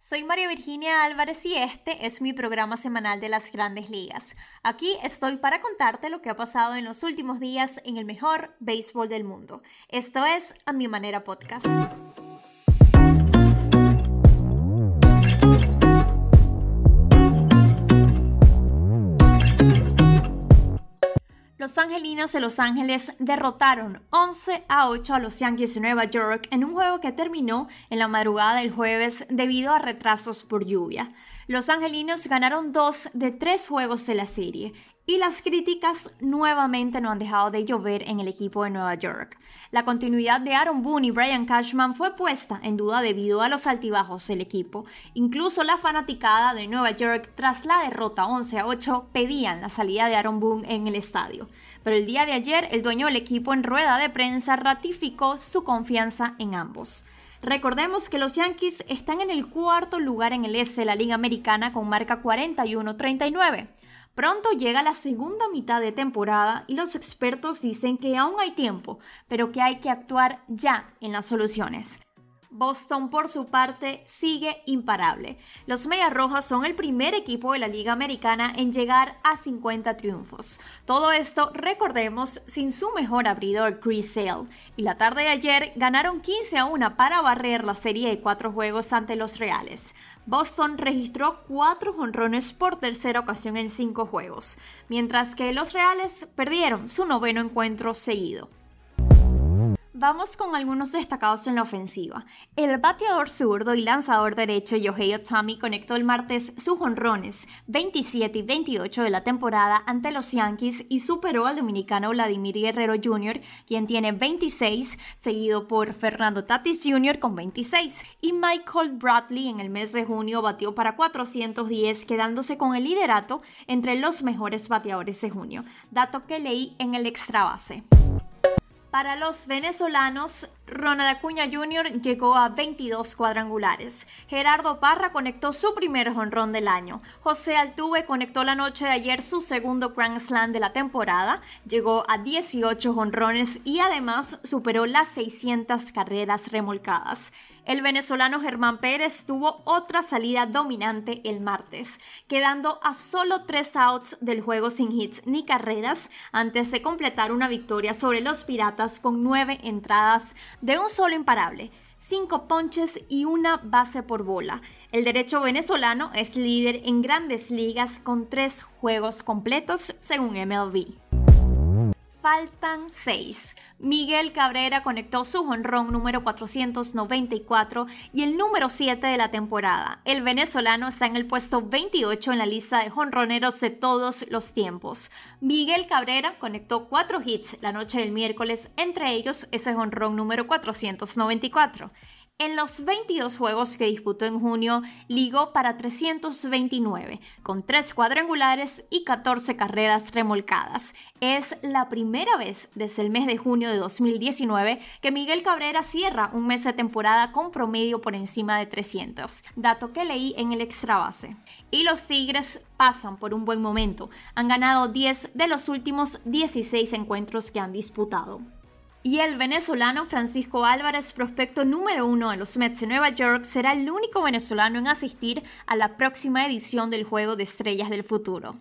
Soy María Virginia Álvarez y este es mi programa semanal de las grandes ligas. Aquí estoy para contarte lo que ha pasado en los últimos días en el mejor béisbol del mundo. Esto es A Mi Manera Podcast. Los angelinos de Los Ángeles derrotaron 11 a 8 a los Yankees de Nueva York en un juego que terminó en la madrugada del jueves debido a retrasos por lluvia. Los angelinos ganaron dos de tres juegos de la serie y las críticas nuevamente no han dejado de llover en el equipo de Nueva York. La continuidad de Aaron Boone y Brian Cashman fue puesta en duda debido a los altibajos del equipo. Incluso la fanaticada de Nueva York tras la derrota 11 a 8 pedían la salida de Aaron Boone en el estadio. Pero el día de ayer el dueño del equipo en rueda de prensa ratificó su confianza en ambos. Recordemos que los Yankees están en el cuarto lugar en el este de la Liga Americana con marca 41-39. Pronto llega la segunda mitad de temporada y los expertos dicen que aún hay tiempo, pero que hay que actuar ya en las soluciones. Boston, por su parte, sigue imparable. Los Medias Rojas son el primer equipo de la Liga Americana en llegar a 50 triunfos. Todo esto, recordemos, sin su mejor abridor Chris Sale. Y la tarde de ayer ganaron 15 a 1 para barrer la serie de cuatro juegos ante los Reales. Boston registró cuatro jonrones por tercera ocasión en cinco juegos, mientras que los Reales perdieron su noveno encuentro seguido. Vamos con algunos destacados en la ofensiva. El bateador zurdo y lanzador derecho Yohei Otami conectó el martes sus honrones 27 y 28 de la temporada ante los Yankees y superó al dominicano Vladimir Guerrero Jr., quien tiene 26, seguido por Fernando Tatis Jr. con 26. Y Michael Bradley en el mes de junio batió para 410, quedándose con el liderato entre los mejores bateadores de junio, dato que leí en el extra base. Para los venezolanos, Ronald Acuña Jr. llegó a 22 cuadrangulares. Gerardo Parra conectó su primer jonrón del año. José Altuve conectó la noche de ayer su segundo Grand Slam de la temporada. Llegó a 18 jonrones y además superó las 600 carreras remolcadas. El venezolano Germán Pérez tuvo otra salida dominante el martes, quedando a solo tres outs del juego sin hits ni carreras antes de completar una victoria sobre los Piratas con nueve entradas de un solo imparable cinco ponches y una base por bola. El derecho venezolano es líder en grandes ligas con tres juegos completos según MLB faltan 6. Miguel Cabrera conectó su jonrón número 494 y el número 7 de la temporada. El venezolano está en el puesto 28 en la lista de jonroneros de todos los tiempos. Miguel Cabrera conectó 4 hits la noche del miércoles, entre ellos ese jonrón número 494. En los 22 juegos que disputó en junio, ligó para 329, con 3 cuadrangulares y 14 carreras remolcadas. Es la primera vez desde el mes de junio de 2019 que Miguel Cabrera cierra un mes de temporada con promedio por encima de 300, dato que leí en el extra base. Y los Tigres pasan por un buen momento. Han ganado 10 de los últimos 16 encuentros que han disputado. Y el venezolano Francisco Álvarez, prospecto número uno de los Mets de Nueva York, será el único venezolano en asistir a la próxima edición del Juego de Estrellas del Futuro.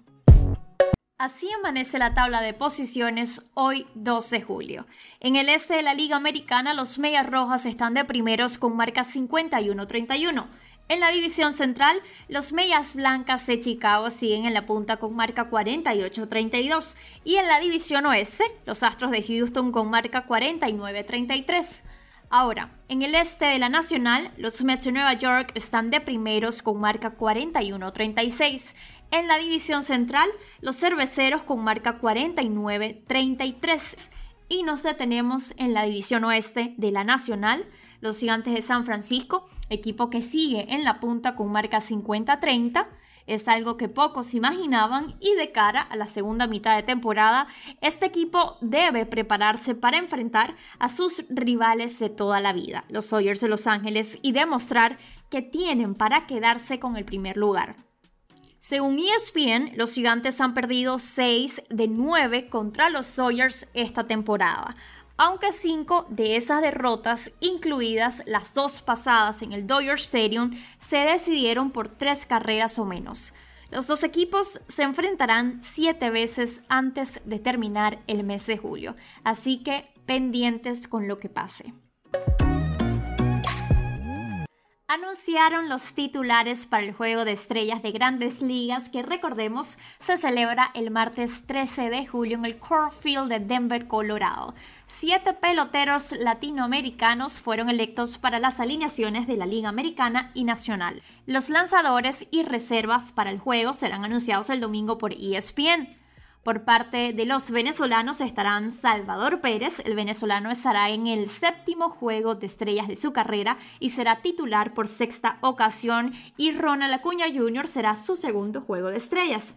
Así amanece la tabla de posiciones hoy 12 de julio. En el este de la Liga Americana, los Medias Rojas están de primeros con marca 51-31. En la división central, los Medias Blancas de Chicago siguen en la punta con marca 48-32 y en la división oeste, los Astros de Houston con marca 49-33. Ahora, en el este de la Nacional, los Mets de Nueva York están de primeros con marca 41-36. En la división central, los Cerveceros con marca 49-33. Y nos detenemos en la división oeste de la Nacional, los Gigantes de San Francisco, equipo que sigue en la punta con marca 50-30. Es algo que pocos imaginaban y de cara a la segunda mitad de temporada, este equipo debe prepararse para enfrentar a sus rivales de toda la vida, los Sawyers de Los Ángeles, y demostrar que tienen para quedarse con el primer lugar. Según ESPN, los gigantes han perdido 6 de 9 contra los Sawyers esta temporada. Aunque cinco de esas derrotas, incluidas las dos pasadas en el Dodger Stadium, se decidieron por tres carreras o menos. Los dos equipos se enfrentarán siete veces antes de terminar el mes de julio, así que pendientes con lo que pase anunciaron los titulares para el Juego de Estrellas de Grandes Ligas que recordemos se celebra el martes 13 de julio en el Core Field de Denver, Colorado. Siete peloteros latinoamericanos fueron electos para las alineaciones de la Liga Americana y Nacional. Los lanzadores y reservas para el juego serán anunciados el domingo por ESPN. Por parte de los venezolanos estarán Salvador Pérez, el venezolano estará en el séptimo juego de estrellas de su carrera y será titular por sexta ocasión y Ronald Acuña Jr. será su segundo juego de estrellas.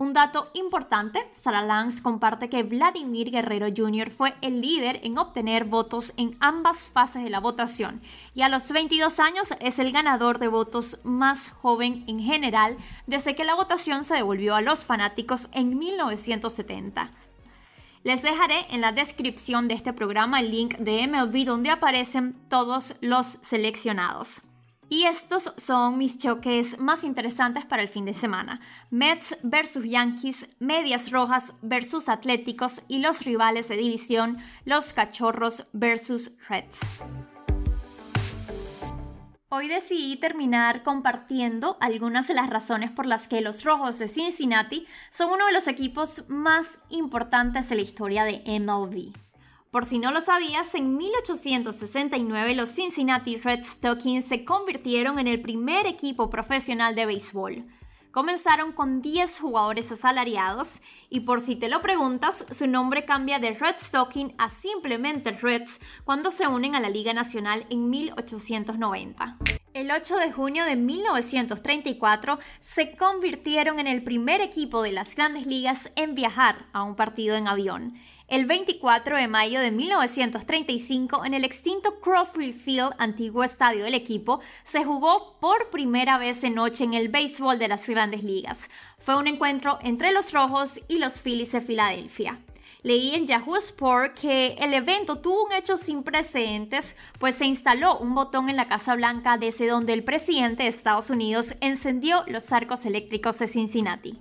Un dato importante, Sara Lance comparte que Vladimir Guerrero Jr. fue el líder en obtener votos en ambas fases de la votación y a los 22 años es el ganador de votos más joven en general desde que la votación se devolvió a los fanáticos en 1970. Les dejaré en la descripción de este programa el link de MLB donde aparecen todos los seleccionados. Y estos son mis choques más interesantes para el fin de semana. Mets versus Yankees, Medias Rojas versus Atléticos y los rivales de división, los Cachorros versus Reds. Hoy decidí terminar compartiendo algunas de las razones por las que los Rojos de Cincinnati son uno de los equipos más importantes de la historia de MLB. Por si no lo sabías, en 1869 los Cincinnati Red Stockings se convirtieron en el primer equipo profesional de béisbol. Comenzaron con 10 jugadores asalariados y por si te lo preguntas, su nombre cambia de Red Stocking a simplemente Reds cuando se unen a la Liga Nacional en 1890. El 8 de junio de 1934 se convirtieron en el primer equipo de las grandes ligas en viajar a un partido en avión el 24 de mayo de 1935 en el extinto Crossley Field, antiguo estadio del equipo, se jugó por primera vez en noche en el béisbol de las grandes ligas. Fue un encuentro entre los Rojos los Phillies de Filadelfia. Leí en Yahoo Sport que el evento tuvo un hecho sin precedentes, pues se instaló un botón en la Casa Blanca desde donde el presidente de Estados Unidos encendió los arcos eléctricos de Cincinnati.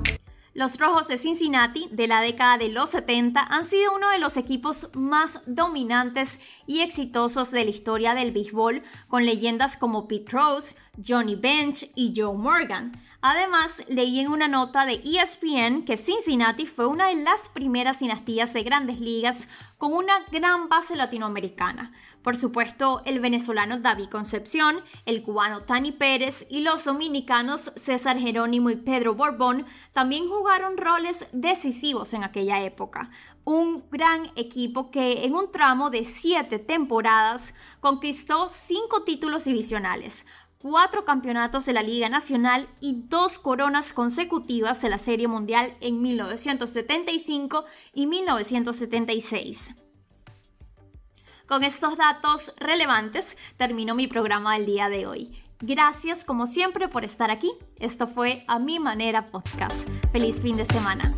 Los Rojos de Cincinnati de la década de los 70 han sido uno de los equipos más dominantes y exitosos de la historia del béisbol, con leyendas como Pete Rose, Johnny Bench y Joe Morgan. Además, leí en una nota de ESPN que Cincinnati fue una de las primeras dinastías de grandes ligas con una gran base latinoamericana. Por supuesto, el venezolano David Concepción, el cubano Tani Pérez y los dominicanos César Jerónimo y Pedro Borbón también jugaron roles decisivos en aquella época. Un gran equipo que en un tramo de siete temporadas conquistó cinco títulos divisionales, cuatro campeonatos de la Liga Nacional y dos coronas consecutivas de la Serie Mundial en 1975 y 1976. Con estos datos relevantes termino mi programa del día de hoy. Gracias como siempre por estar aquí. Esto fue A Mi Manera Podcast. Feliz fin de semana.